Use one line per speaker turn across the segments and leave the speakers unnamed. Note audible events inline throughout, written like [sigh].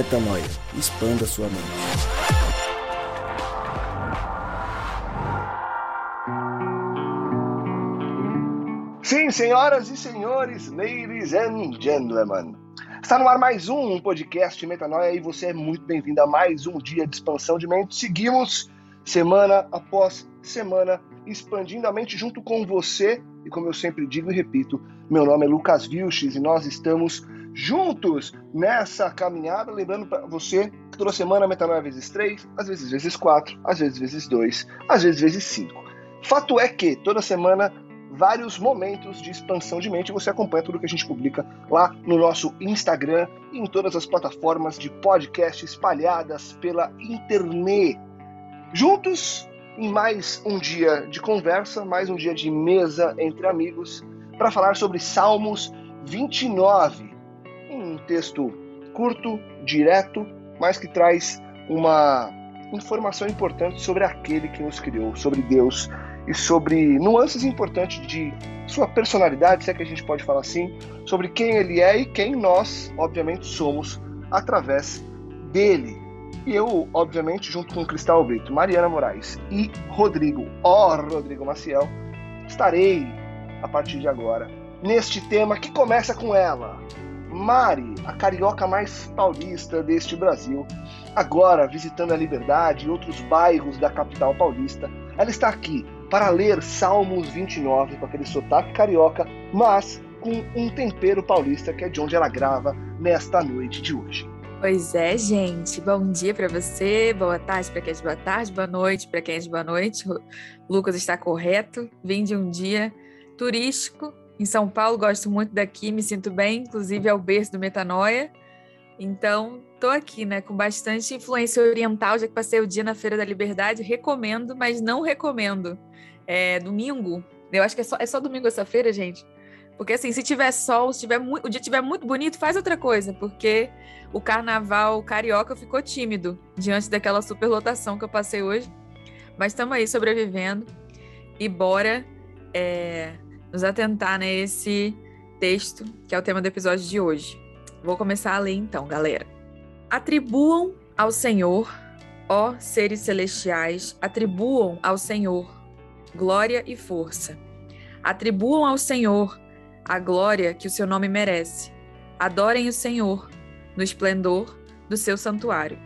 Metanoia. Expanda sua mente.
Sim, senhoras e senhores, ladies and gentlemen. Está no ar mais um podcast Metanoia e você é muito bem-vindo a mais um dia de expansão de mente. Seguimos semana após semana expandindo a mente junto com você. E como eu sempre digo e repito, meu nome é Lucas Vilches e nós estamos juntos nessa caminhada. Lembrando para você que toda semana metanoia vezes 3, às vezes vezes 4, às vezes vezes 2, às vezes vezes 5. Fato é que toda semana vários momentos de expansão de mente. Você acompanha tudo que a gente publica lá no nosso Instagram e em todas as plataformas de podcast espalhadas pela internet. Juntos em mais um dia de conversa, mais um dia de mesa entre amigos, para falar sobre Salmos 29. Texto curto, direto, mas que traz uma informação importante sobre aquele que nos criou, sobre Deus e sobre nuances importantes de sua personalidade, se é que a gente pode falar assim, sobre quem ele é e quem nós, obviamente, somos através dele. E eu, obviamente, junto com Cristal Brito, Mariana Moraes e Rodrigo, ó oh, Rodrigo Maciel, estarei a partir de agora neste tema que começa com ela, Mari, a carioca mais paulista deste Brasil, agora visitando a Liberdade e outros bairros da capital paulista. Ela está aqui para ler Salmos 29 com aquele sotaque carioca, mas com um tempero paulista que é de onde ela grava nesta noite de hoje.
Pois é, gente. Bom dia para você, boa tarde para quem é de boa tarde, boa noite para quem é de boa noite. O Lucas está correto. Vim de um dia turístico em São Paulo, gosto muito daqui, me sinto bem, inclusive é o berço do Metanoia. Então, tô aqui, né, com bastante influência oriental, já que passei o dia na Feira da Liberdade, recomendo, mas não recomendo. É domingo, eu acho que é só, é só domingo essa feira, gente. Porque assim, se tiver sol, se tiver o dia estiver muito bonito, faz outra coisa, porque o carnaval carioca ficou tímido diante daquela superlotação que eu passei hoje. Mas estamos aí sobrevivendo e bora é, nos atentar nesse texto que é o tema do episódio de hoje. Vou começar a ler então, galera. Atribuam ao Senhor, ó seres celestiais, atribuam ao Senhor glória e força. Atribuam ao Senhor a glória que o seu nome merece. Adorem o Senhor no esplendor do seu santuário.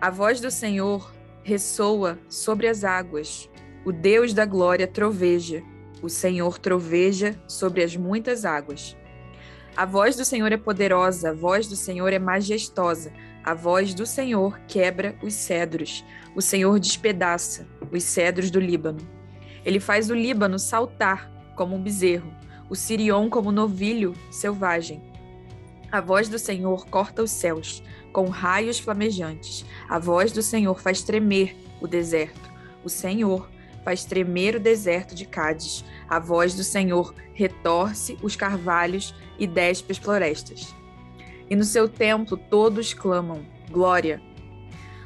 A voz do Senhor ressoa sobre as águas. O Deus da glória troveja. O Senhor troveja sobre as muitas águas. A voz do Senhor é poderosa, a voz do Senhor é majestosa. A voz do Senhor quebra os cedros. O Senhor despedaça os cedros do Líbano. Ele faz o Líbano saltar como um bezerro o Sirion como novilho selvagem. A voz do Senhor corta os céus, com raios flamejantes. A voz do Senhor faz tremer o deserto. O Senhor faz tremer o deserto de Cádiz. A voz do Senhor retorce os carvalhos e despe as florestas. E no seu templo todos clamam: Glória!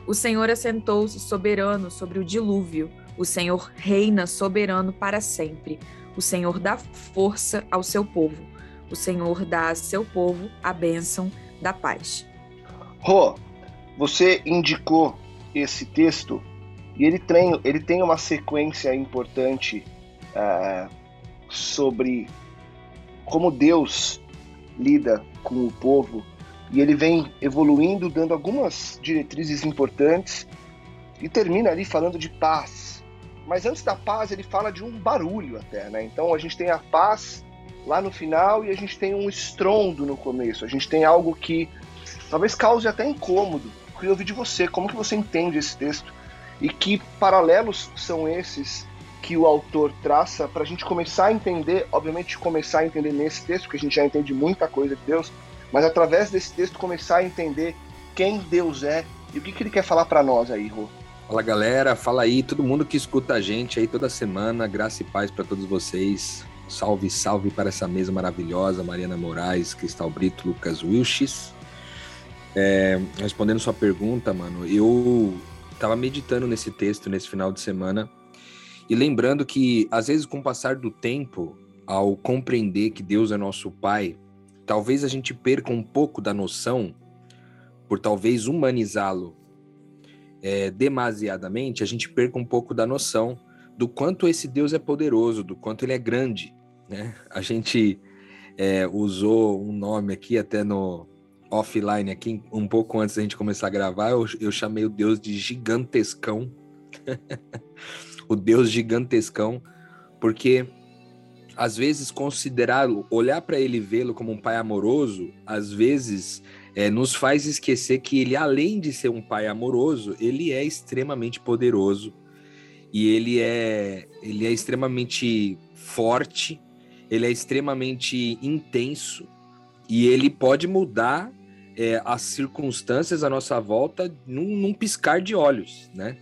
O Senhor assentou-se soberano sobre o dilúvio. O Senhor reina soberano para sempre. O Senhor dá força ao seu povo. O Senhor dá a seu povo a bênção da paz.
Rô, você indicou esse texto e ele tem, ele tem uma sequência importante uh, sobre como Deus lida com o povo e ele vem evoluindo, dando algumas diretrizes importantes e termina ali falando de paz mas antes da paz, ele fala de um barulho até, né? Então a gente tem a paz lá no final e a gente tem um estrondo no começo. A gente tem algo que talvez cause até incômodo. Eu queria ouvir de você, como que você entende esse texto e que paralelos são esses que o autor traça para a gente começar a entender, obviamente começar a entender nesse texto, porque a gente já entende muita coisa de Deus, mas através desse texto começar a entender quem Deus é e o que, que ele quer falar para nós aí, Rô.
Fala galera, fala aí, todo mundo que escuta a gente aí toda semana, graça e paz para todos vocês. Salve, salve para essa mesa maravilhosa, Mariana Moraes, Cristal Brito, Lucas Wilches. É, respondendo sua pergunta, mano, eu tava meditando nesse texto nesse final de semana e lembrando que, às vezes, com o passar do tempo, ao compreender que Deus é nosso Pai, talvez a gente perca um pouco da noção por talvez humanizá-lo é, demasiadamente, a gente perca um pouco da noção do quanto esse Deus é poderoso, do quanto ele é grande. Né? A gente é, usou um nome aqui até no offline, aqui um pouco antes da gente começar a gravar, eu, eu chamei o Deus de gigantescão. [laughs] o Deus gigantescão, porque às vezes considerá-lo, olhar para ele vê-lo como um pai amoroso, às vezes é, nos faz esquecer que ele, além de ser um pai amoroso, ele é extremamente poderoso e ele é, ele é extremamente forte, ele é extremamente intenso e ele pode mudar é, as circunstâncias à nossa volta num, num piscar de olhos, né?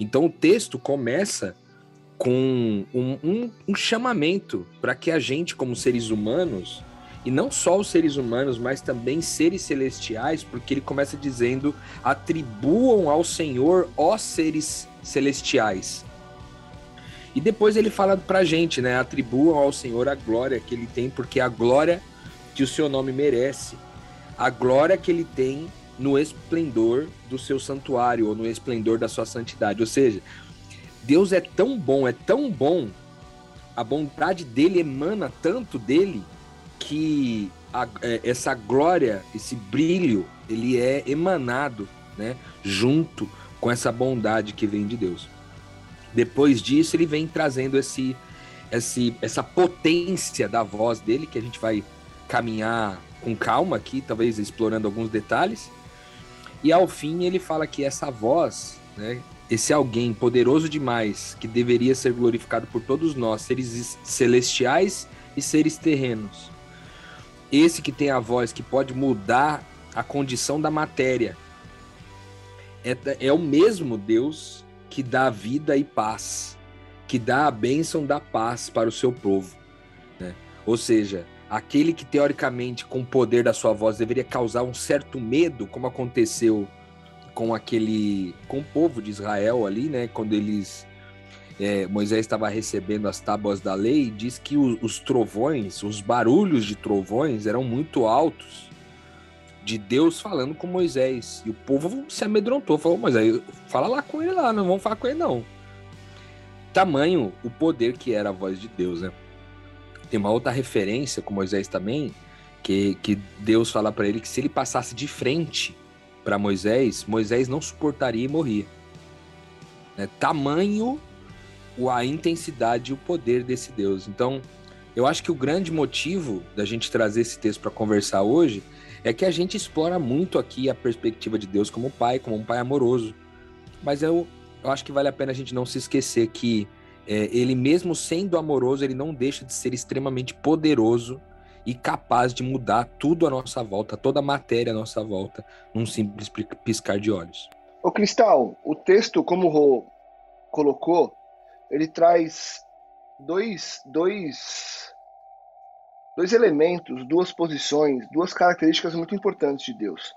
Então o texto começa com um, um, um chamamento para que a gente, como seres humanos, e não só os seres humanos, mas também seres celestiais, porque ele começa dizendo: atribuam ao Senhor, ó seres celestiais. E depois ele fala pra gente, né? Atribuam ao Senhor a glória que ele tem, porque a glória que o seu nome merece, a glória que ele tem no esplendor do seu santuário, ou no esplendor da sua santidade. Ou seja, Deus é tão bom, é tão bom, a bondade dele emana tanto dele que a, é, essa glória, esse brilho, ele é emanado, né, junto com essa bondade que vem de Deus. Depois disso, ele vem trazendo esse, esse, essa potência da voz dele, que a gente vai caminhar com calma aqui, talvez explorando alguns detalhes. E ao fim, ele fala que essa voz, né, esse alguém poderoso demais, que deveria ser glorificado por todos nós, seres celestiais e seres terrenos, esse que tem a voz que pode mudar a condição da matéria. É, é o mesmo Deus que dá vida e paz, que dá a bênção da paz para o seu povo. Né? Ou seja, aquele que teoricamente, com o poder da sua voz, deveria causar um certo medo, como aconteceu com aquele, com o povo de Israel ali, né? Quando eles é, Moisés estava recebendo as tábuas da lei, diz que os, os trovões, os barulhos de trovões eram muito altos de Deus falando com Moisés. E o povo se amedrontou, falou: Moisés, fala lá com ele lá, não vamos falar com ele não. Tamanho o poder que era a voz de Deus, né? Tem uma outra referência com Moisés também, que, que Deus fala para ele que se ele passasse de frente para Moisés, Moisés não suportaria e morria. Né? Tamanho a intensidade e o poder desse Deus. Então, eu acho que o grande motivo da gente trazer esse texto para conversar hoje é que a gente explora muito aqui a perspectiva de Deus como pai, como um pai amoroso. Mas eu, eu acho que vale a pena a gente não se esquecer que é, ele, mesmo sendo amoroso, ele não deixa de ser extremamente poderoso e capaz de mudar tudo à nossa volta, toda a matéria à nossa volta, num simples piscar de olhos.
O Cristal, o texto, como o Rô colocou, ele traz dois, dois, dois elementos, duas posições, duas características muito importantes de Deus.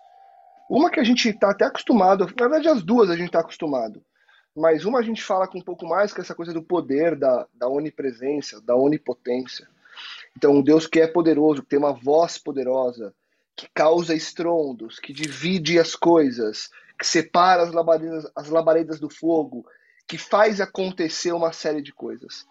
Uma que a gente está até acostumado, na verdade as duas a gente está acostumado, mas uma a gente fala com um pouco mais que essa coisa do poder, da, da onipresença, da onipotência. Então, um Deus que é poderoso, que tem uma voz poderosa, que causa estrondos, que divide as coisas, que separa as labaredas, as labaredas do fogo, que faz acontecer uma série de coisas.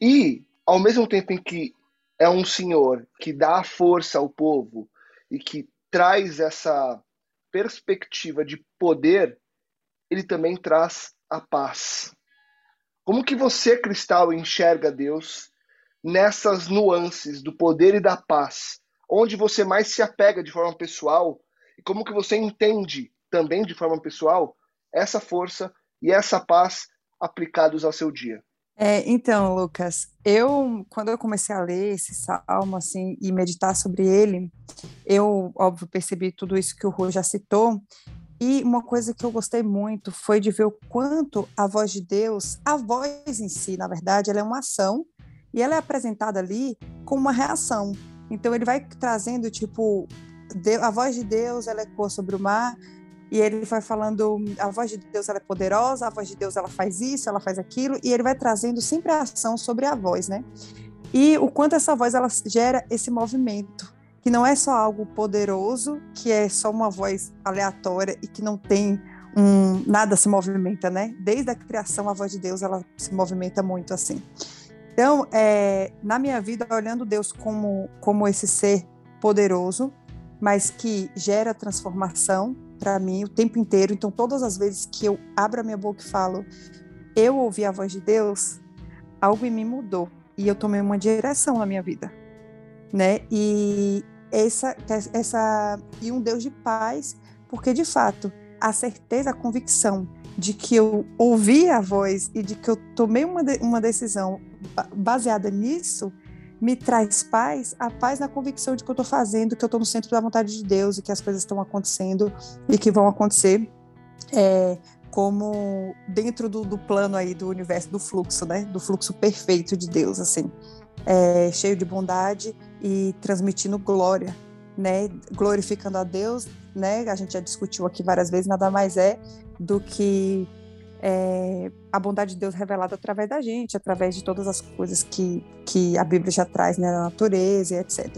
E, ao mesmo tempo em que é um senhor que dá força ao povo e que traz essa perspectiva de poder, ele também traz a paz. Como que você, Cristal, enxerga Deus nessas nuances do poder e da paz? Onde você mais se apega de forma pessoal e como que você entende também de forma pessoal essa força e essa paz aplicados ao seu dia.
É, então, Lucas, eu quando eu comecei a ler esse salmo assim e meditar sobre ele, eu óbvio percebi tudo isso que o Rô já citou. E uma coisa que eu gostei muito foi de ver o quanto a voz de Deus, a voz em si, na verdade, ela é uma ação e ela é apresentada ali com uma reação. Então ele vai trazendo tipo a voz de Deus, ela ecoa sobre o mar, e ele vai falando, a voz de Deus ela é poderosa, a voz de Deus ela faz isso, ela faz aquilo, e ele vai trazendo sempre a ação sobre a voz, né? E o quanto essa voz ela gera esse movimento. Que não é só algo poderoso, que é só uma voz aleatória e que não tem um, nada se movimenta, né? Desde a criação, a voz de Deus ela se movimenta muito assim. Então, é, na minha vida, olhando Deus como, como esse ser poderoso, mas que gera transformação para mim o tempo inteiro. Então, todas as vezes que eu abro a minha boca e falo, eu ouvi a voz de Deus, algo em mim mudou e eu tomei uma direção na minha vida, né? E essa, essa e um Deus de paz, porque de fato a certeza, a convicção de que eu ouvi a voz e de que eu tomei uma, uma decisão baseada nisso, me traz paz, a paz na convicção de que eu estou fazendo, que eu estou no centro da vontade de Deus e que as coisas estão acontecendo e que vão acontecer é, como dentro do, do, plano aí do universo do fluxo, né? Do fluxo perfeito de Deus, assim, é, cheio de bondade e transmitindo glória, né? Glorificando a Deus, né? A gente já discutiu aqui várias vezes, nada mais é do que é, a bondade de Deus revelada através da gente, através de todas as coisas que, que a Bíblia já traz, né? Na natureza e etc.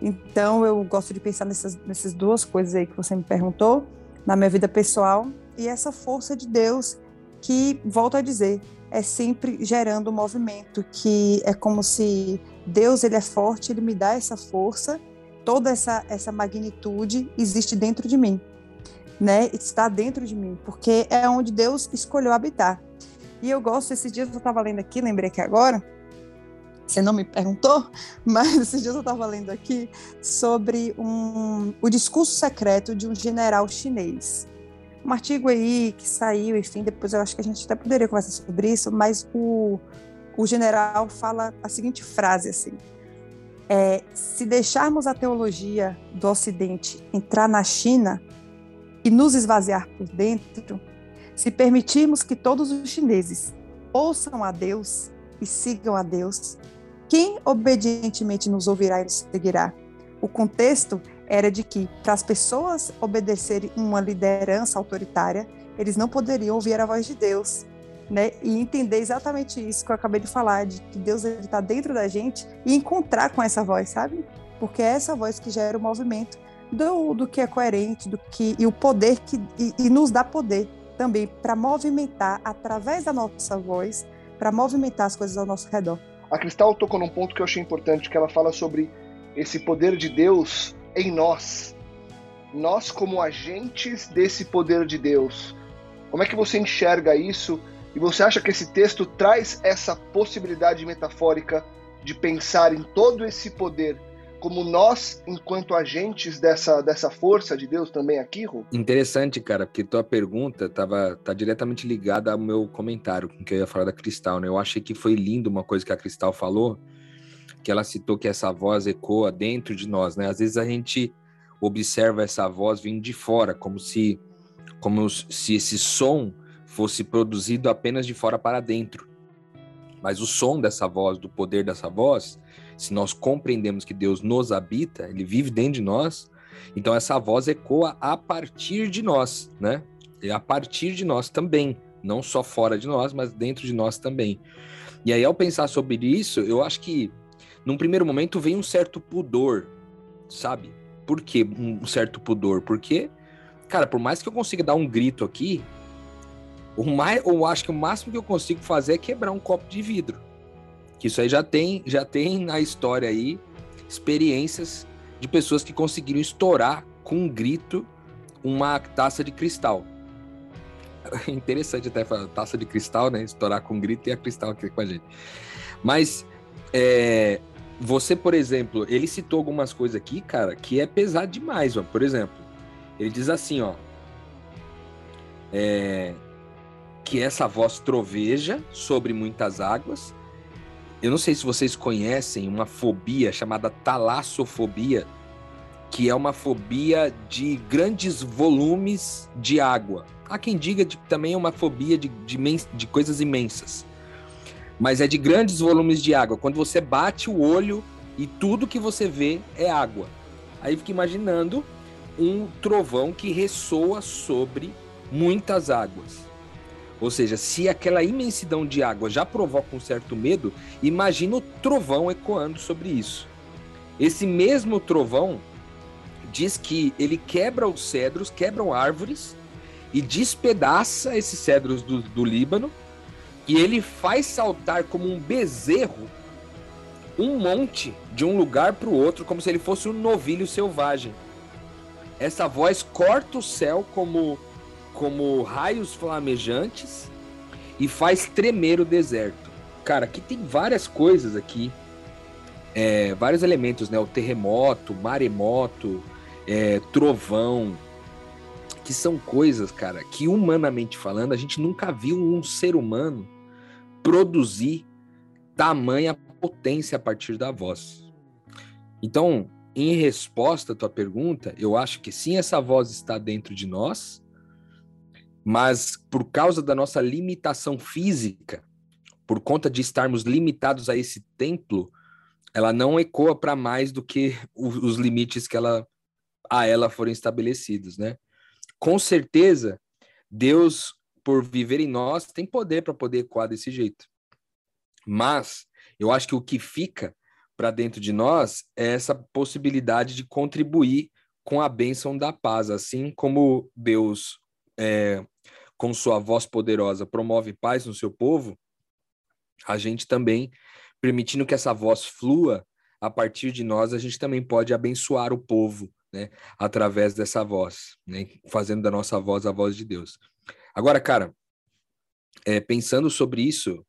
Então, eu gosto de pensar nessas, nessas duas coisas aí que você me perguntou, na minha vida pessoal e essa força de Deus que, volto a dizer, é sempre gerando movimento, que é como se Deus ele é forte, ele me dá essa força, toda essa, essa magnitude existe dentro de mim, né? Está dentro de mim, porque é onde Deus escolheu habitar. E eu gosto, esses dias eu estava lendo aqui, lembrei que agora, você não me perguntou, [laughs] mas esses dias eu estava lendo aqui sobre um, o discurso secreto de um general chinês um artigo aí que saiu, enfim, depois eu acho que a gente até poderia conversar sobre isso, mas o, o general fala a seguinte frase assim: é, se deixarmos a teologia do Ocidente entrar na China e nos esvaziar por dentro, se permitirmos que todos os chineses ouçam a Deus e sigam a Deus, quem obedientemente nos ouvirá e nos seguirá? O contexto era de que, para as pessoas obedecerem uma liderança autoritária, eles não poderiam ouvir a voz de Deus, né? E entender exatamente isso que eu acabei de falar, de que Deus está dentro da gente e encontrar com essa voz, sabe? Porque é essa voz que gera o movimento do, do que é coerente, do que e o poder que e, e nos dá poder também para movimentar através da nossa voz, para movimentar as coisas ao nosso redor.
A Cristal tocou num ponto que eu achei importante, que ela fala sobre esse poder de Deus em nós. Nós, como agentes desse poder de Deus. Como é que você enxerga isso? E você acha que esse texto traz essa possibilidade metafórica de pensar em todo esse poder como nós, enquanto agentes dessa, dessa força de Deus também aqui, Ru?
Interessante, cara, porque tua pergunta tava, tá diretamente ligada ao meu comentário com que eu ia falar da Cristal, né? Eu achei que foi lindo uma coisa que a Cristal falou, que ela citou que essa voz ecoa dentro de nós, né? Às vezes a gente observa essa voz vindo de fora, como se como se esse som fosse produzido apenas de fora para dentro. Mas o som dessa voz, do poder dessa voz, se nós compreendemos que Deus nos habita, ele vive dentro de nós, então essa voz ecoa a partir de nós, né? E a partir de nós também, não só fora de nós, mas dentro de nós também. E aí ao pensar sobre isso, eu acho que num primeiro momento vem um certo pudor, sabe? Por que um certo pudor? Porque, cara, por mais que eu consiga dar um grito aqui, o mais, eu acho que o máximo que eu consigo fazer é quebrar um copo de vidro. Que isso aí já tem, já tem na história aí experiências de pessoas que conseguiram estourar com um grito uma taça de cristal. [laughs] Interessante até falar taça de cristal, né? Estourar com um grito e a cristal aqui com a gente. Mas é, você, por exemplo, ele citou algumas coisas aqui, cara, que é pesado demais, ó. Por exemplo, ele diz assim, ó. É, que essa voz troveja sobre muitas águas. Eu não sei se vocês conhecem uma fobia chamada talassofobia, que é uma fobia de grandes volumes de água. Há quem diga que também é uma fobia de, de, de coisas imensas mas é de grandes volumes de água. Quando você bate o olho e tudo que você vê é água. Aí fica imaginando um trovão que ressoa sobre muitas águas. Ou seja, se aquela imensidão de água já provoca um certo medo, imagina o trovão ecoando sobre isso. Esse mesmo trovão diz que ele quebra os cedros, quebram árvores e despedaça esses cedros do, do Líbano e ele faz saltar como um bezerro um monte de um lugar para o outro, como se ele fosse um novilho selvagem. Essa voz corta o céu como, como raios flamejantes e faz tremer o deserto. Cara, aqui tem várias coisas aqui, é, vários elementos, né? O terremoto, maremoto, é, trovão, que são coisas, cara, que humanamente falando, a gente nunca viu um ser humano produzir tamanha potência a partir da voz. Então, em resposta à tua pergunta, eu acho que sim, essa voz está dentro de nós, mas por causa da nossa limitação física, por conta de estarmos limitados a esse templo, ela não ecoa para mais do que os limites que ela a ela foram estabelecidos, né? Com certeza, Deus, por viver em nós, tem poder para poder ecoar desse jeito. Mas eu acho que o que fica para dentro de nós é essa possibilidade de contribuir com a bênção da paz, assim como Deus, é, com sua voz poderosa, promove paz no seu povo, a gente também, permitindo que essa voz flua a partir de nós, a gente também pode abençoar o povo, né, através dessa voz, né, fazendo da nossa voz a voz de Deus. Agora, cara, é, pensando sobre isso,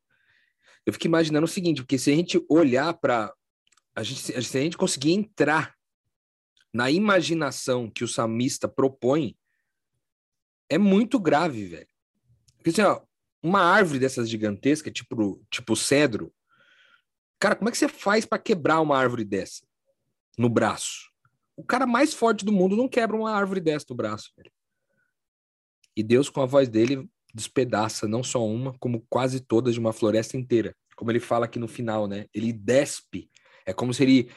eu fico imaginando o seguinte, porque se a gente olhar para a gente, se a gente conseguir entrar na imaginação que o samista propõe, é muito grave, velho. Porque assim, ó, uma árvore dessas gigantescas, tipo, tipo cedro, cara, como é que você faz para quebrar uma árvore dessa no braço? O cara mais forte do mundo não quebra uma árvore dessa no braço, velho. E Deus, com a voz dele, despedaça não só uma, como quase todas de uma floresta inteira. Como ele fala aqui no final, né? Ele despe. É como se ele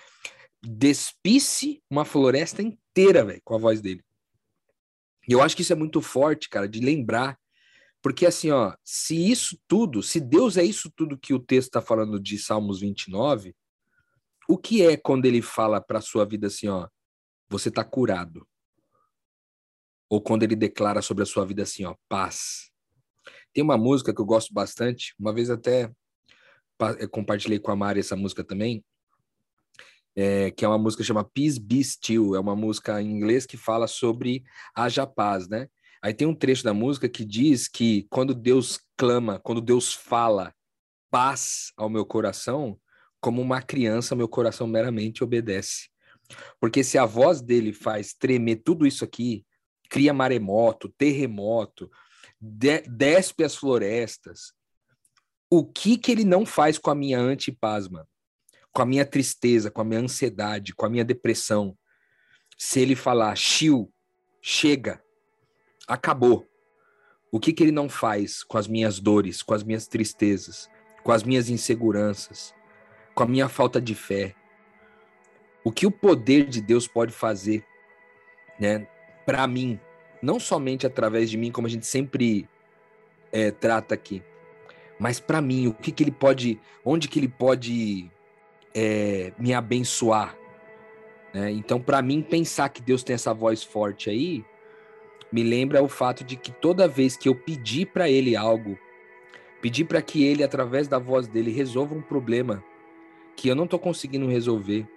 despisse uma floresta inteira, velho, com a voz dele. E eu acho que isso é muito forte, cara, de lembrar. Porque assim, ó, se isso tudo, se Deus é isso tudo que o texto está falando de Salmos 29, o que é quando ele fala para sua vida assim, ó, você está curado? Ou quando ele declara sobre a sua vida assim, ó, paz. Tem uma música que eu gosto bastante, uma vez até compartilhei com a Mari essa música também, é, que é uma música chama Peace Be Still, é uma música em inglês que fala sobre haja paz, né? Aí tem um trecho da música que diz que quando Deus clama, quando Deus fala paz ao meu coração, como uma criança, meu coração meramente obedece. Porque se a voz dele faz tremer tudo isso aqui, cria maremoto, terremoto, de, despe as florestas. O que que ele não faz com a minha antipaz, mano? Com a minha tristeza, com a minha ansiedade, com a minha depressão? Se ele falar, chiu, chega, acabou. O que que ele não faz com as minhas dores, com as minhas tristezas, com as minhas inseguranças, com a minha falta de fé? O que o poder de Deus pode fazer, né, para mim, não somente através de mim, como a gente sempre é, trata aqui, mas para mim, o que, que ele pode, onde que ele pode é, me abençoar. Né? Então, para mim, pensar que Deus tem essa voz forte aí, me lembra o fato de que toda vez que eu pedir para ele algo, pedir para que ele, através da voz dele, resolva um problema que eu não estou conseguindo resolver,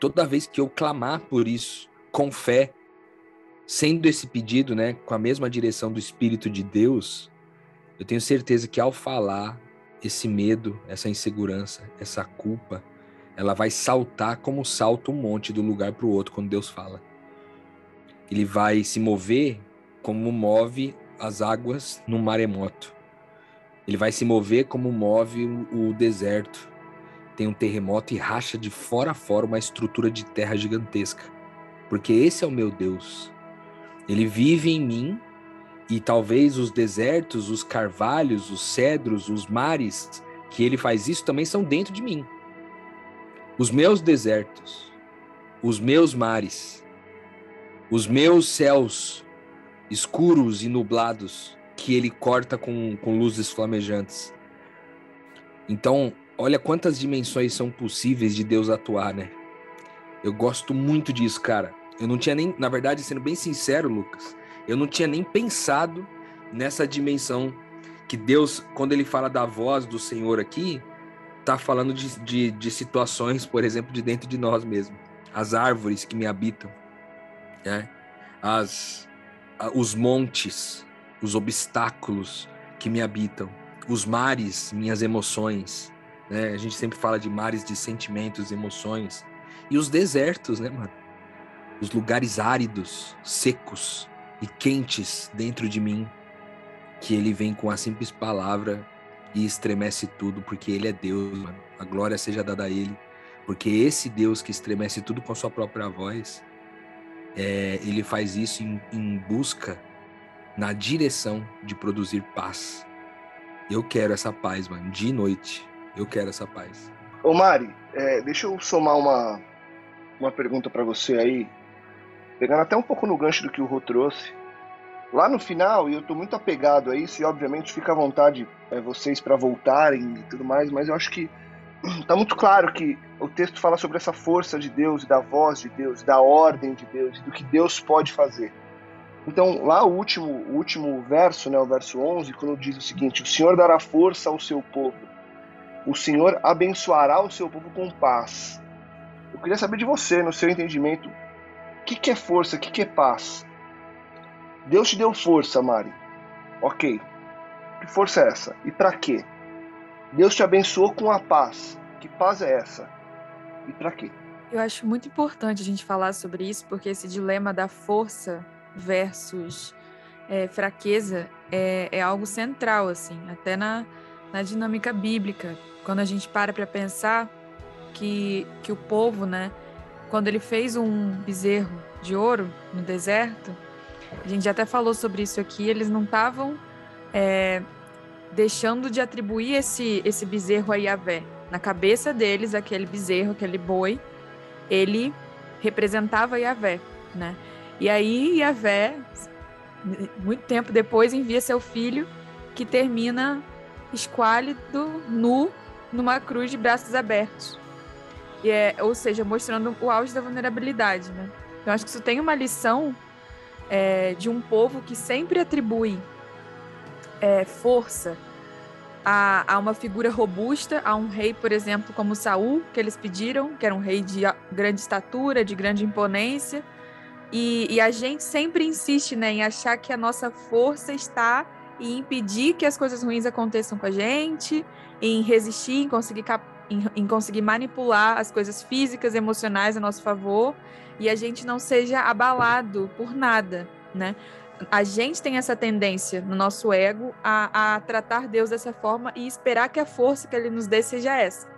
toda vez que eu clamar por isso, com fé, sendo esse pedido, né, com a mesma direção do Espírito de Deus, eu tenho certeza que ao falar, esse medo, essa insegurança, essa culpa, ela vai saltar como salta um monte do lugar para o outro quando Deus fala. Ele vai se mover como move as águas no maremoto. Ele vai se mover como move o deserto. Tem um terremoto e racha de fora a fora uma estrutura de terra gigantesca. Porque esse é o meu Deus. Ele vive em mim e talvez os desertos, os carvalhos, os cedros, os mares, que ele faz isso também são dentro de mim. Os meus desertos, os meus mares, os meus céus escuros e nublados que ele corta com, com luzes flamejantes. Então, olha quantas dimensões são possíveis de Deus atuar, né? Eu gosto muito disso, cara. Eu não tinha nem, na verdade, sendo bem sincero, Lucas, eu não tinha nem pensado nessa dimensão que Deus, quando ele fala da voz do Senhor aqui, tá falando de, de, de situações, por exemplo, de dentro de nós mesmos. As árvores que me habitam, né? As, os montes, os obstáculos que me habitam, os mares, minhas emoções, né? A gente sempre fala de mares de sentimentos, emoções, e os desertos, né, mano? Os lugares áridos, secos e quentes dentro de mim, que ele vem com a simples palavra e estremece tudo, porque ele é Deus, mano. A glória seja dada a ele, porque esse Deus que estremece tudo com a sua própria voz, é, ele faz isso em, em busca, na direção de produzir paz. Eu quero essa paz, mano, dia e noite. Eu quero essa paz.
Ô Mari, é, deixa eu somar uma, uma pergunta para você aí, pegando até um pouco no gancho do que o Rô trouxe. Lá no final, e eu estou muito apegado a isso, e obviamente fica à vontade é, vocês para voltarem e tudo mais, mas eu acho que está [clears throat] muito claro que o texto fala sobre essa força de Deus, da voz de Deus, da ordem de Deus, do que Deus pode fazer. Então, lá o último, o último verso, né, o verso 11, quando diz o seguinte: O Senhor dará força ao seu povo, o Senhor abençoará o seu povo com paz. Eu queria saber de você, no seu entendimento, o que, que é força, o que, que é paz? Deus te deu força, Mari. Ok. Que força é essa? E para quê? Deus te abençoou com a paz. Que paz é essa? E para quê?
Eu acho muito importante a gente falar sobre isso, porque esse dilema da força versus é, fraqueza é, é, algo central, assim, até na, na dinâmica bíblica. Quando a gente para para pensar que, que o povo, né, quando ele fez um bezerro de ouro no deserto, a gente até falou sobre isso aqui, eles não estavam é, deixando de atribuir esse, esse bezerro a Yahvé. Na cabeça deles, aquele bezerro, aquele boi, ele representava Yahvé, né? E aí Yahvé, muito tempo depois, envia seu filho, que termina esquálido, nu, numa cruz de braços abertos. E é, ou seja, mostrando o auge da vulnerabilidade, né? Então acho que isso tem uma lição é, de um povo que sempre atribui é, força a, a, uma figura robusta, a um rei, por exemplo, como Saul, que eles pediram, que era um rei de grande estatura, de grande imponência. E, e a gente sempre insiste né, em achar que a nossa força está em impedir que as coisas ruins aconteçam com a gente, em resistir, em conseguir, em, em conseguir manipular as coisas físicas, emocionais a nosso favor e a gente não seja abalado por nada, né? A gente tem essa tendência no nosso ego a, a tratar Deus dessa forma e esperar que a força que Ele nos dê seja essa,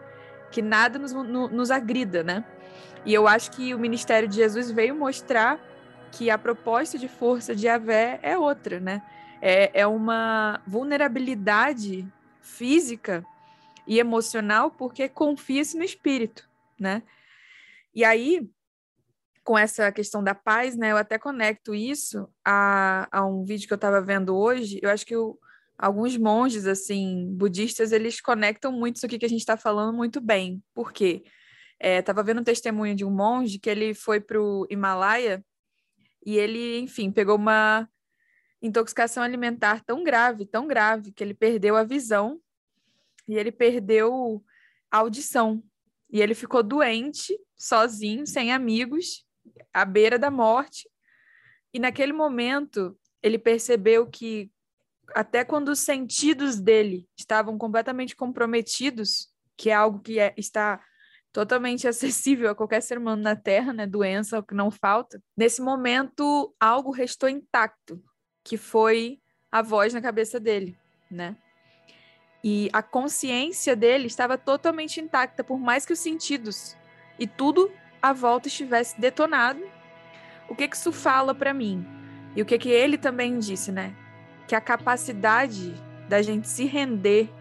que nada nos, no, nos agrida, né? E eu acho que o ministério de Jesus veio mostrar que a proposta de força de Avé é outra, né? É, é uma vulnerabilidade física e emocional porque confia-se no espírito, né? E aí, com essa questão da paz, né? Eu até conecto isso a, a um vídeo que eu estava vendo hoje. Eu acho que o, alguns monges, assim, budistas, eles conectam muito isso aqui que a gente está falando muito bem. Por quê? Estava é, vendo um testemunho de um monge que ele foi para o Himalaia e ele, enfim, pegou uma intoxicação alimentar tão grave, tão grave, que ele perdeu a visão e ele perdeu a audição. E ele ficou doente, sozinho, sem amigos, à beira da morte. E naquele momento, ele percebeu que até quando os sentidos dele estavam completamente comprometidos, que é algo que é, está totalmente acessível a qualquer ser humano na Terra, né? Doença, o que não falta. Nesse momento, algo restou intacto, que foi a voz na cabeça dele, né? E a consciência dele estava totalmente intacta, por mais que os sentidos e tudo à volta estivesse detonado. O que que isso fala para mim? E o que que ele também disse, né? Que a capacidade da gente se render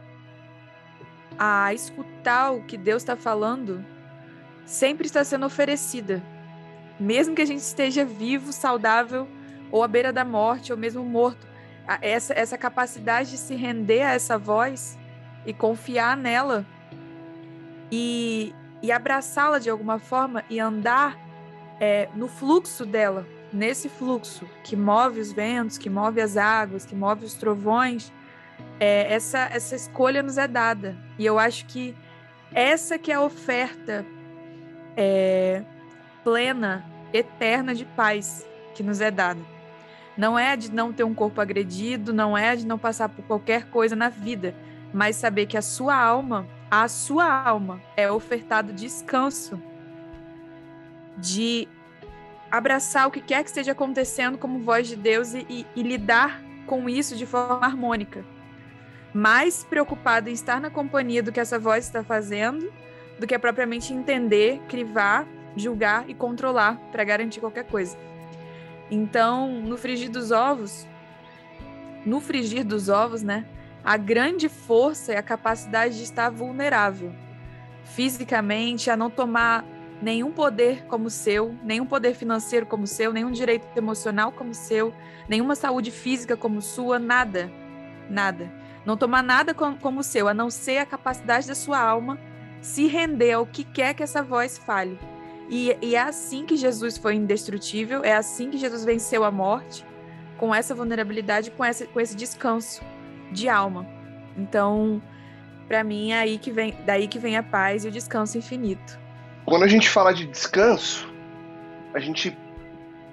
a escutar o que Deus está falando sempre está sendo oferecida. Mesmo que a gente esteja vivo, saudável, ou à beira da morte, ou mesmo morto, essa, essa capacidade de se render a essa voz e confiar nela e, e abraçá-la de alguma forma e andar é, no fluxo dela, nesse fluxo que move os ventos, que move as águas, que move os trovões, é, essa, essa escolha nos é dada. E eu acho que essa que é a oferta é, plena, eterna de paz que nos é dada. Não é de não ter um corpo agredido, não é de não passar por qualquer coisa na vida, mas saber que a sua alma, a sua alma é ofertado descanso de abraçar o que quer que esteja acontecendo como voz de Deus e, e, e lidar com isso de forma harmônica. Mais preocupado em estar na companhia do que essa voz está fazendo, do que propriamente entender, crivar, julgar e controlar para garantir qualquer coisa. Então, no frigir dos ovos, no frigir dos ovos, né? A grande força é a capacidade de estar vulnerável fisicamente, a não tomar nenhum poder como seu, nenhum poder financeiro como seu, nenhum direito emocional como seu, nenhuma saúde física como sua, nada. Nada. Não tomar nada como seu, a não ser a capacidade da sua alma se render ao que quer que essa voz fale. E, e, é assim que Jesus foi indestrutível, é assim que Jesus venceu a morte, com essa vulnerabilidade, com, essa, com esse descanso de alma. Então, para mim, é aí que vem, daí que vem a paz e o descanso infinito.
Quando a gente fala de descanso, a gente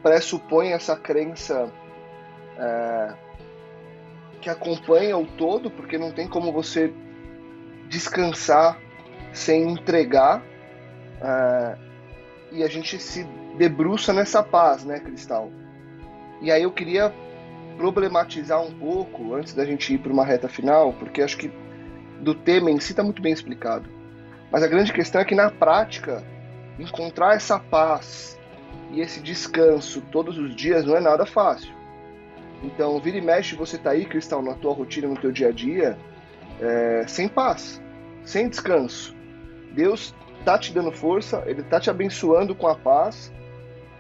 pressupõe essa crença é, que acompanha o todo, porque não tem como você descansar sem entregar. É, e a gente se debruça nessa paz, né, Cristal? E aí eu queria problematizar um pouco antes da gente ir para uma reta final, porque acho que do tema em si está muito bem explicado. Mas a grande questão é que na prática encontrar essa paz e esse descanso todos os dias não é nada fácil. Então, vira e mexe, você tá aí, Cristal, na tua rotina, no teu dia a dia, é, sem paz, sem descanso. Deus tá te dando força, ele tá te abençoando com a paz,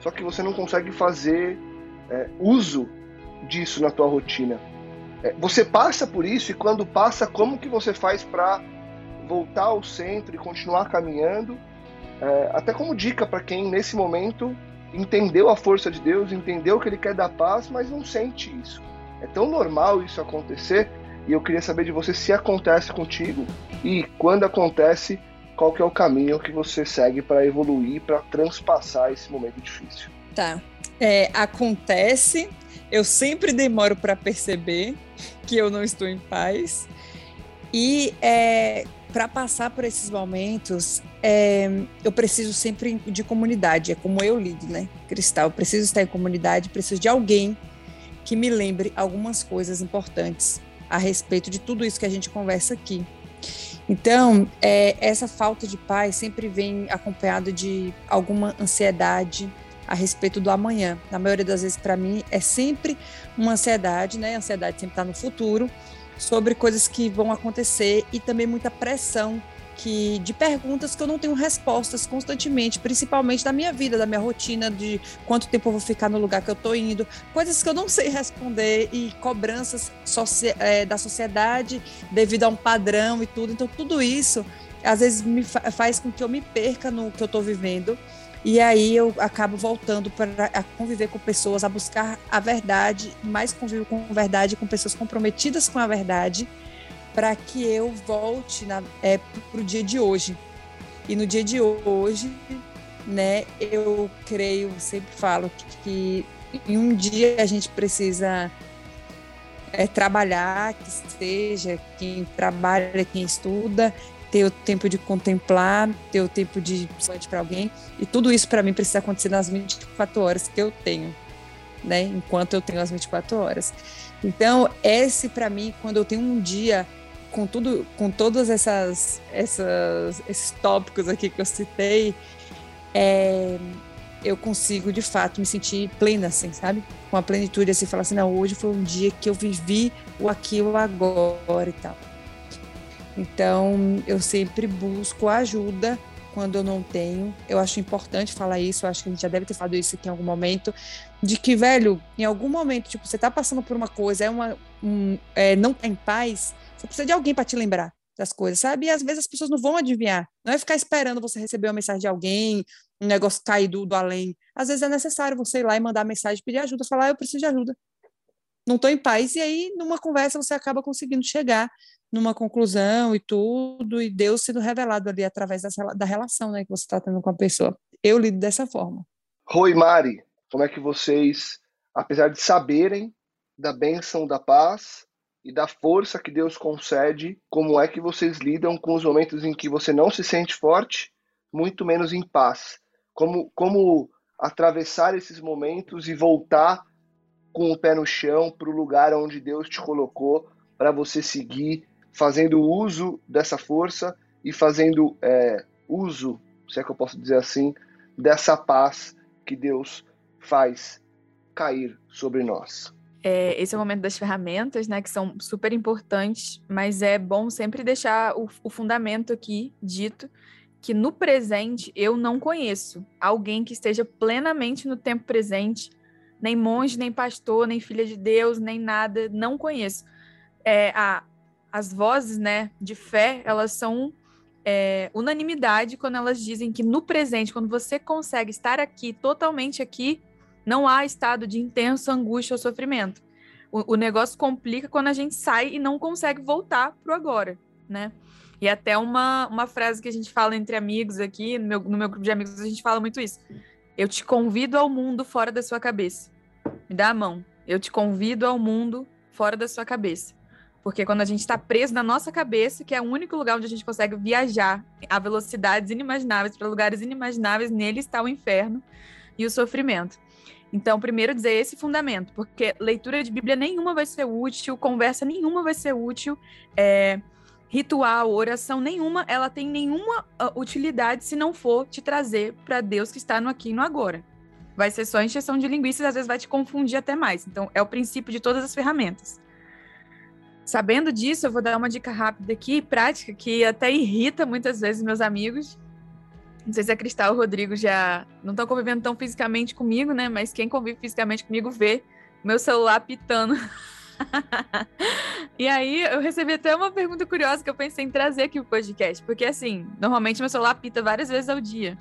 só que você não consegue fazer é, uso disso na tua rotina. É, você passa por isso e quando passa, como que você faz para voltar ao centro e continuar caminhando? É, até como dica para quem nesse momento entendeu a força de Deus, entendeu que Ele quer dar paz, mas não sente isso. É tão normal isso acontecer e eu queria saber de você se acontece contigo e quando acontece qual que é o caminho que você segue para evoluir, para transpassar esse momento difícil.
Tá. É, acontece, eu sempre demoro para perceber que eu não estou em paz. E é, para passar por esses momentos, é, eu preciso sempre de comunidade. É como eu lido, né, Cristal? Eu preciso estar em comunidade, preciso de alguém que me lembre algumas coisas importantes a respeito de tudo isso que a gente conversa aqui. Então, é, essa falta de paz sempre vem acompanhado de alguma ansiedade a respeito do amanhã. Na maioria das vezes, para mim, é sempre uma ansiedade, né? A ansiedade sempre está no futuro, sobre coisas que vão acontecer e também muita pressão que de perguntas que eu não tenho respostas constantemente, principalmente da minha vida, da minha rotina, de quanto tempo eu vou ficar no lugar que eu estou indo, coisas que eu não sei responder e cobranças é, da sociedade devido a um padrão e tudo. Então, tudo isso às vezes me fa faz com que eu me perca no que eu estou vivendo. E aí eu acabo voltando para conviver com pessoas, a buscar a verdade, mais convivo com verdade, com pessoas comprometidas com a verdade, para que eu volte é, para o dia de hoje. E no dia de hoje, né, eu creio, sempre falo que, que em um dia a gente precisa é, trabalhar, que seja quem trabalha, quem estuda, ter o tempo de contemplar, ter o tempo de para alguém, e tudo isso para mim precisa acontecer nas 24 horas que eu tenho, né? Enquanto eu tenho as 24 horas. Então, esse para mim, quando eu tenho um dia com tudo, com todos essas, essas, esses tópicos aqui que eu citei, é, eu consigo de fato me sentir plena, assim, sabe? Com a plenitude, assim, falar assim, não, hoje foi um dia que eu vivi o aqui, o agora e tal. Então, eu sempre busco ajuda quando eu não tenho. Eu acho importante falar isso, eu acho que a gente já deve ter falado isso aqui em algum momento, de que, velho, em algum momento, tipo, você tá passando por uma coisa, é uma, um, é, não tá em paz, você precisa de alguém para te lembrar das coisas, sabe? E às vezes as pessoas não vão adivinhar. Não é ficar esperando você receber uma mensagem de alguém, um negócio cair do, do além. Às vezes é necessário você ir lá e mandar mensagem, pedir ajuda, falar, ah, eu preciso de ajuda. Não estou em paz. E aí, numa conversa, você acaba conseguindo chegar numa conclusão e tudo, e Deus sendo revelado ali através dessa, da relação né, que você está tendo com a pessoa. Eu lido dessa forma.
Roi Mari, como é que vocês, apesar de saberem da bênção da paz, e da força que Deus concede, como é que vocês lidam com os momentos em que você não se sente forte, muito menos em paz. Como, como atravessar esses momentos e voltar com o pé no chão para o lugar onde Deus te colocou para você seguir fazendo uso dessa força e fazendo é, uso, se é que eu posso dizer assim, dessa paz que Deus faz cair sobre nós.
É, esse é o momento das ferramentas, né, que são super importantes, mas é bom sempre deixar o, o fundamento aqui dito que no presente eu não conheço alguém que esteja plenamente no tempo presente, nem monge, nem pastor, nem filha de Deus, nem nada, não conheço. É, a, as vozes, né, de fé, elas são é, unanimidade quando elas dizem que no presente, quando você consegue estar aqui, totalmente aqui, não há estado de intensa angústia ou sofrimento. O, o negócio complica quando a gente sai e não consegue voltar pro agora, né? E até uma, uma frase que a gente fala entre amigos aqui, no meu, no meu grupo de amigos, a gente fala muito isso. Eu te convido ao mundo fora da sua cabeça. Me dá a mão. Eu te convido ao mundo fora da sua cabeça. Porque quando a gente está preso na nossa cabeça, que é o único lugar onde a gente consegue viajar a velocidades inimagináveis para lugares inimagináveis, nele está o inferno e o sofrimento. Então, primeiro dizer esse fundamento, porque leitura de Bíblia nenhuma vai ser útil, conversa nenhuma vai ser útil, é, ritual, oração nenhuma, ela tem nenhuma uh, utilidade se não for te trazer para Deus que está no aqui e no agora. Vai ser só encheção de linguiças, às vezes vai te confundir até mais. Então, é o princípio de todas as ferramentas. Sabendo disso, eu vou dar uma dica rápida aqui, prática, que até irrita muitas vezes meus amigos, não sei se a Cristal e o Rodrigo já não estão convivendo tão fisicamente comigo, né? Mas quem convive fisicamente comigo vê meu celular pitando. [laughs] e aí eu recebi até uma pergunta curiosa que eu pensei em trazer aqui o podcast, porque assim, normalmente meu celular pita várias vezes ao dia.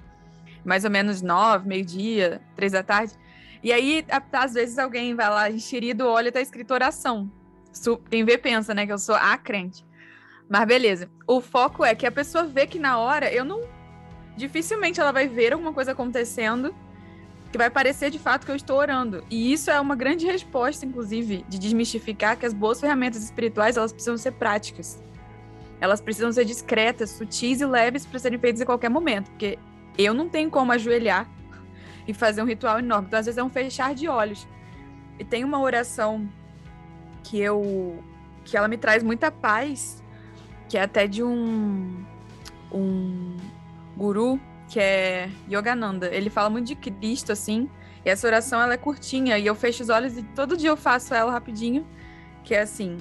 Mais ou menos nove, meio-dia, três da tarde. E aí, às vezes, alguém vai lá enxerido, olha, tá escrito oração. Quem vê pensa, né, que eu sou a crente. Mas beleza. O foco é que a pessoa vê que na hora eu não dificilmente ela vai ver alguma coisa acontecendo que vai parecer de fato que eu estou orando. E isso é uma grande resposta, inclusive, de desmistificar que as boas ferramentas espirituais elas precisam ser práticas. Elas precisam ser discretas, sutis e leves para serem feitas em qualquer momento, porque eu não tenho como ajoelhar e fazer um ritual enorme. Então, às vezes é um fechar de olhos. E tem uma oração que eu que ela me traz muita paz, que é até de um um guru, que é Yogananda. Ele fala muito de Cristo, assim. E essa oração, ela é curtinha. E eu fecho os olhos e todo dia eu faço ela rapidinho. Que é assim: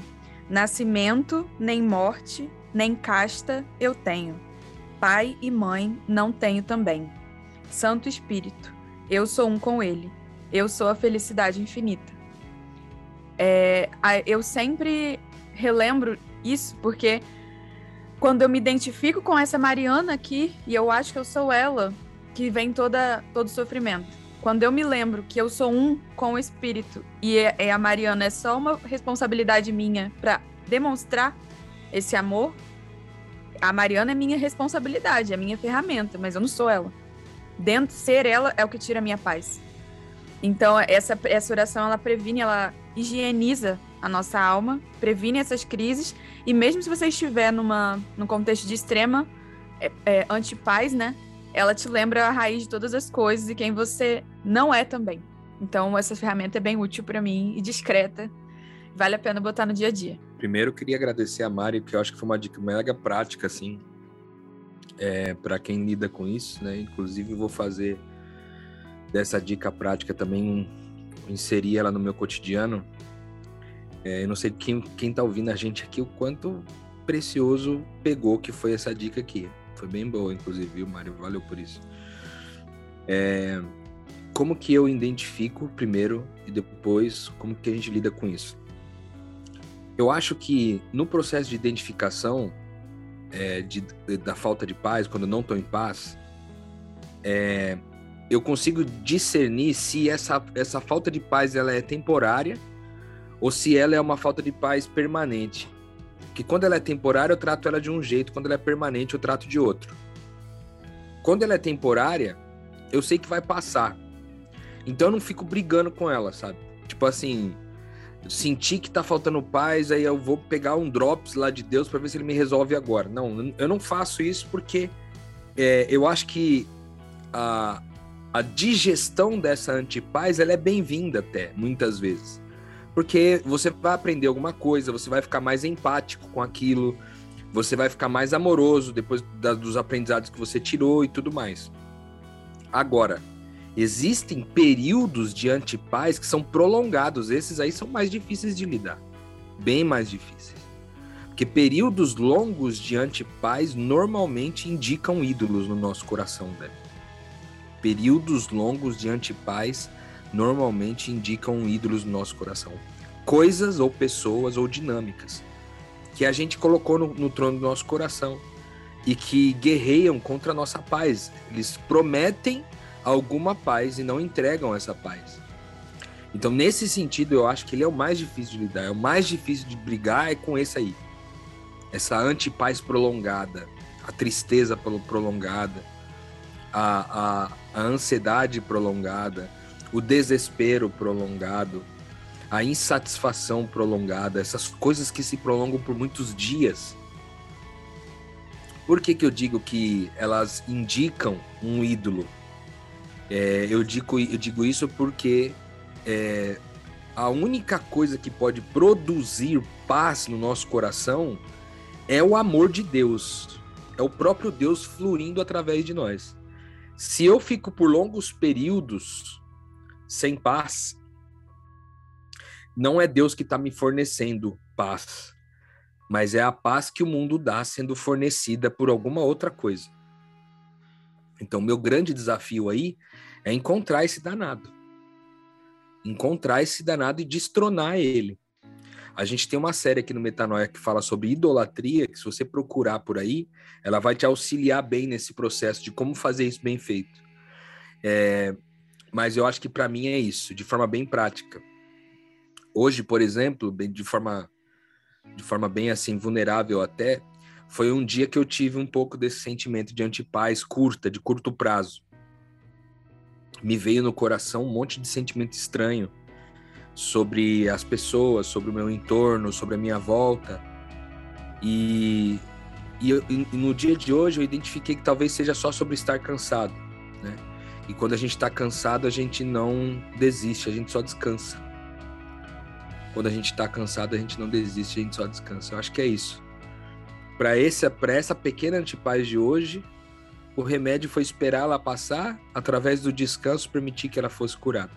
Nascimento, nem morte, nem casta eu tenho. Pai e mãe não tenho também. Santo Espírito, eu sou um com ele. Eu sou a felicidade infinita. É, eu sempre relembro isso porque quando eu me identifico com essa Mariana aqui, e eu acho que eu sou ela, que vem toda, todo sofrimento. Quando eu me lembro que eu sou um com o espírito e é, é a Mariana é só uma responsabilidade minha para demonstrar esse amor, a Mariana é minha responsabilidade, é minha ferramenta, mas eu não sou ela. Dentro ser ela é o que tira a minha paz. Então essa essa oração ela previne, ela higieniza a nossa alma, previne essas crises e mesmo se você estiver numa, num contexto de extrema é, é, antipaz, né? Ela te lembra a raiz de todas as coisas e quem você não é também. Então, essa ferramenta é bem útil para mim e discreta. Vale a pena botar no dia a dia.
Primeiro, queria agradecer a Mari, porque eu acho que foi uma dica mega prática, assim, é, para quem lida com isso, né? Inclusive, vou fazer dessa dica prática também, inserir ela no meu cotidiano, é, eu não sei quem, quem tá ouvindo a gente aqui, o quanto precioso pegou que foi essa dica aqui. Foi bem boa, inclusive, viu, Mário? Valeu por isso. É, como que eu identifico primeiro e depois como que a gente lida com isso? Eu acho que no processo de identificação é, de, da falta de paz, quando eu não estou em paz, é, eu consigo discernir se essa, essa falta de paz ela é temporária ou se ela é uma falta de paz permanente. Que quando ela é temporária, eu trato ela de um jeito, quando ela é permanente, eu trato de outro. Quando ela é temporária, eu sei que vai passar. Então eu não fico brigando com ela, sabe? Tipo assim, sentir que tá faltando paz, aí eu vou pegar um drops lá de Deus para ver se ele me resolve agora. Não, eu não faço isso porque é, eu acho que a, a digestão dessa antipaz ela é bem-vinda até, muitas vezes. Porque você vai aprender alguma coisa, você vai ficar mais empático com aquilo, você vai ficar mais amoroso depois da, dos aprendizados que você tirou e tudo mais. Agora, Existem períodos de antipaz que são prolongados, esses aí são mais difíceis de lidar, bem mais difíceis. Porque períodos longos de antipaz normalmente indicam ídolos no nosso coração, velho. Períodos longos de antipaz normalmente indicam ídolos no nosso coração. Coisas ou pessoas ou dinâmicas que a gente colocou no, no trono do nosso coração e que guerreiam contra a nossa paz. Eles prometem alguma paz e não entregam essa paz. Então, nesse sentido, eu acho que ele é o mais difícil de lidar. É o mais difícil de brigar é com esse aí. Essa antipaz prolongada, a tristeza prolongada, a, a, a ansiedade prolongada, o desespero prolongado, a insatisfação prolongada, essas coisas que se prolongam por muitos dias. Por que, que eu digo que elas indicam um ídolo? É, eu, digo, eu digo isso porque é, a única coisa que pode produzir paz no nosso coração é o amor de Deus. É o próprio Deus fluindo através de nós. Se eu fico por longos períodos sem paz, não é Deus que está me fornecendo paz, mas é a paz que o mundo dá sendo fornecida por alguma outra coisa. Então, meu grande desafio aí é encontrar esse danado. Encontrar esse danado e destronar ele. A gente tem uma série aqui no Metanoia que fala sobre idolatria, que se você procurar por aí, ela vai te auxiliar bem nesse processo de como fazer isso bem feito. É, mas eu acho que para mim é isso, de forma bem prática. Hoje, por exemplo, de forma de forma bem assim vulnerável até, foi um dia que eu tive um pouco desse sentimento de antipaz curta, de curto prazo. Me veio no coração um monte de sentimento estranho sobre as pessoas, sobre o meu entorno, sobre a minha volta. E, e, e no dia de hoje eu identifiquei que talvez seja só sobre estar cansado? E quando a gente está cansado, a gente não desiste, a gente só descansa. Quando a gente está cansado, a gente não desiste, a gente só descansa. Eu acho que é isso para essa pequena antipaz de hoje, o remédio foi esperar ela passar, através do descanso permitir que ela fosse curada.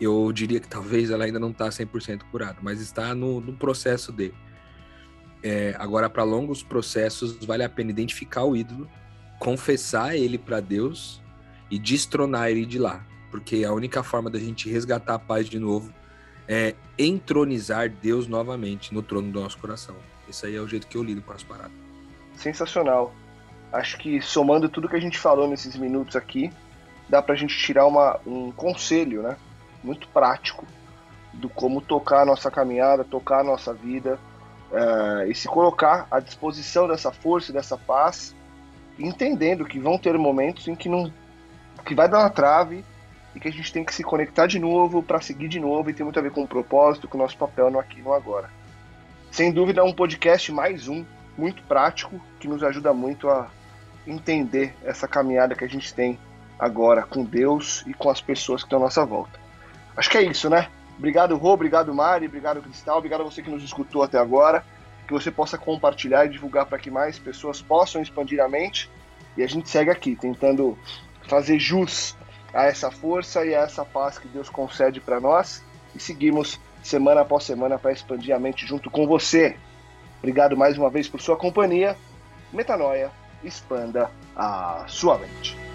Eu diria que talvez ela ainda não está 100% curada, mas está no, no processo de. É, agora, para longos processos, vale a pena identificar o ídolo, confessar ele para Deus e destronar ele de lá, porque a única forma da gente resgatar a paz de novo é entronizar Deus novamente no trono do nosso coração. Esse aí é o jeito que eu lido com as paradas.
Sensacional. Acho que somando tudo que a gente falou nesses minutos aqui, dá pra gente tirar uma, um conselho, né? Muito prático do como tocar a nossa caminhada, tocar a nossa vida uh, e se colocar à disposição dessa força, dessa paz, entendendo que vão ter momentos em que não que vai dar uma trave e que a gente tem que se conectar de novo para seguir de novo e tem muito a ver com o propósito, com o nosso papel no aqui no agora. Sem dúvida, é um podcast mais um, muito prático, que nos ajuda muito a entender essa caminhada que a gente tem agora com Deus e com as pessoas que estão à nossa volta. Acho que é isso, né? Obrigado, Rô, obrigado, Mari, obrigado, Cristal, obrigado a você que nos escutou até agora. Que você possa compartilhar e divulgar para que mais pessoas possam expandir a mente. E a gente segue aqui, tentando fazer jus a essa força e a essa paz que Deus concede para nós. E seguimos semana após semana para expandir a mente junto com você. Obrigado mais uma vez por sua companhia. Metanoia, expanda a sua mente.